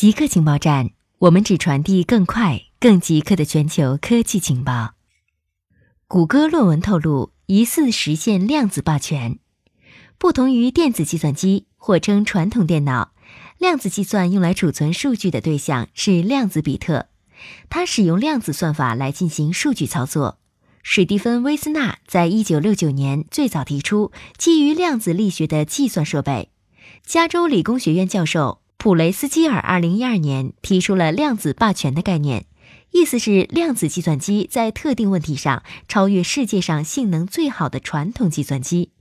极客情报站，我们只传递更快、更极客的全球科技情报。谷歌论文透露，疑似实现量子霸权。不同于电子计算机，或称传统电脑，量子计算用来储存数据的对象是量子比特，它使用量子算法来进行数据操作。史蒂芬·威斯纳在一九六九年最早提出基于量子力学的计算设备。加州理工学院教授。普雷斯基尔二零一二年提出了量子霸权的概念，意思是量子计算机在特定问题上超越世界上性能最好的传统计算机。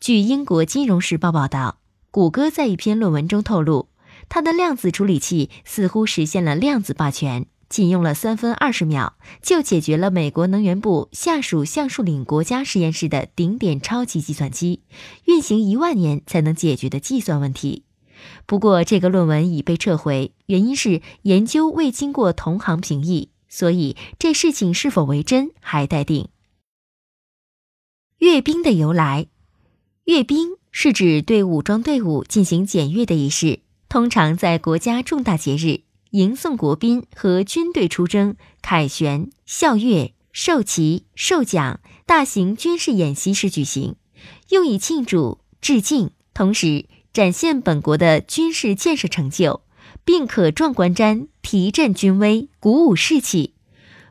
据英国《金融时报》报道，谷歌在一篇论文中透露，它的量子处理器似乎实现了量子霸权，仅用了三分二十秒就解决了美国能源部下属橡树岭国家实验室的顶点超级计算机运行一万年才能解决的计算问题。不过，这个论文已被撤回，原因是研究未经过同行评议，所以这事情是否为真还待定。阅兵的由来，阅兵是指对武装队伍进行检阅的仪式，通常在国家重大节日、迎送国宾和军队出征、凯旋、校阅、授旗、授奖、大型军事演习时举行，用以庆祝、致敬，同时。展现本国的军事建设成就，并可壮观瞻，提振军威，鼓舞士气。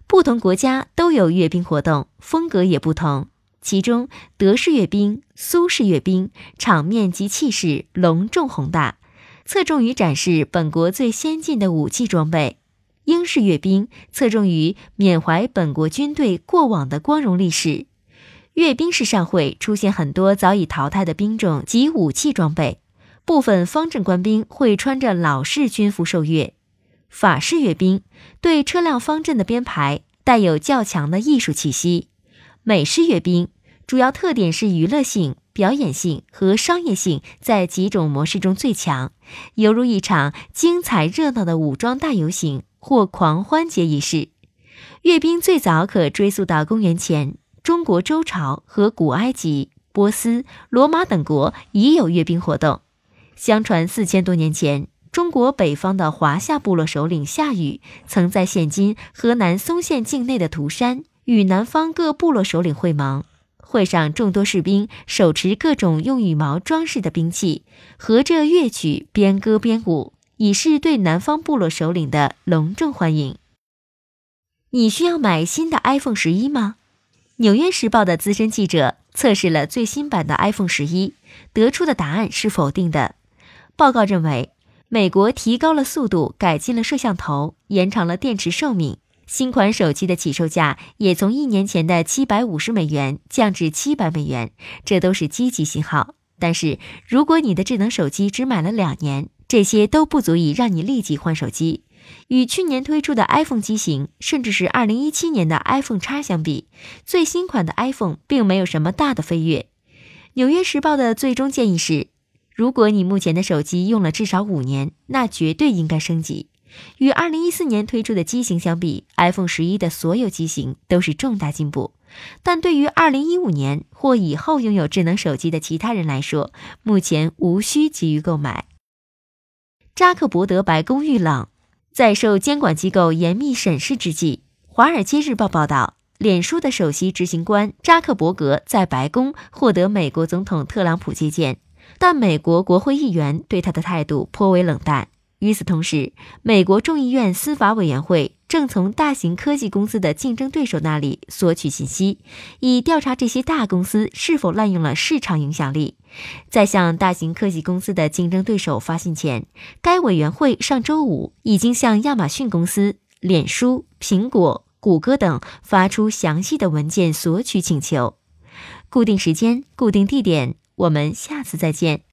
不同国家都有阅兵活动，风格也不同。其中，德式阅兵、苏式阅兵场面及气势隆重宏大，侧重于展示本国最先进的武器装备；英式阅兵侧重于缅怀本国军队过往的光荣历史。阅兵式上会出现很多早已淘汰的兵种及武器装备。部分方阵官兵会穿着老式军服受阅，法式阅兵对车辆方阵的编排带有较强的艺术气息。美式阅兵主要特点是娱乐性、表演性和商业性在几种模式中最强，犹如一场精彩热闹的武装大游行或狂欢节仪式。阅兵最早可追溯到公元前，中国周朝和古埃及、波斯、罗马等国已有阅兵活动。相传四千多年前，中国北方的华夏部落首领夏禹曾在现今河南嵩县境内的涂山与南方各部落首领会盟。会上，众多士兵手持各种用羽毛装饰的兵器，合着乐曲，边歌边舞，以示对南方部落首领的隆重欢迎。你需要买新的 iPhone 十一吗？纽约时报的资深记者测试了最新版的 iPhone 十一，得出的答案是否定的。报告认为，美国提高了速度，改进了摄像头，延长了电池寿命。新款手机的起售价也从一年前的七百五十美元降至七百美元，这都是积极信号。但是，如果你的智能手机只买了两年，这些都不足以让你立即换手机。与去年推出的 iPhone 机型，甚至是二零一七年的 iPhone X 相比，最新款的 iPhone 并没有什么大的飞跃。纽约时报的最终建议是。如果你目前的手机用了至少五年，那绝对应该升级。与二零一四年推出的机型相比，iPhone 十一的所有机型都是重大进步。但对于二零一五年或以后拥有智能手机的其他人来说，目前无需急于购买。扎克伯德白宫遇冷，在受监管机构严密审视之际，《华尔街日报》报道，脸书的首席执行官扎克伯格在白宫获得美国总统特朗普接见。但美国国会议员对他的态度颇为冷淡。与此同时，美国众议院司法委员会正从大型科技公司的竞争对手那里索取信息，以调查这些大公司是否滥用了市场影响力。在向大型科技公司的竞争对手发信前，该委员会上周五已经向亚马逊公司、脸书、苹果、谷歌等发出详细的文件索取请求。固定时间，固定地点。我们下次再见。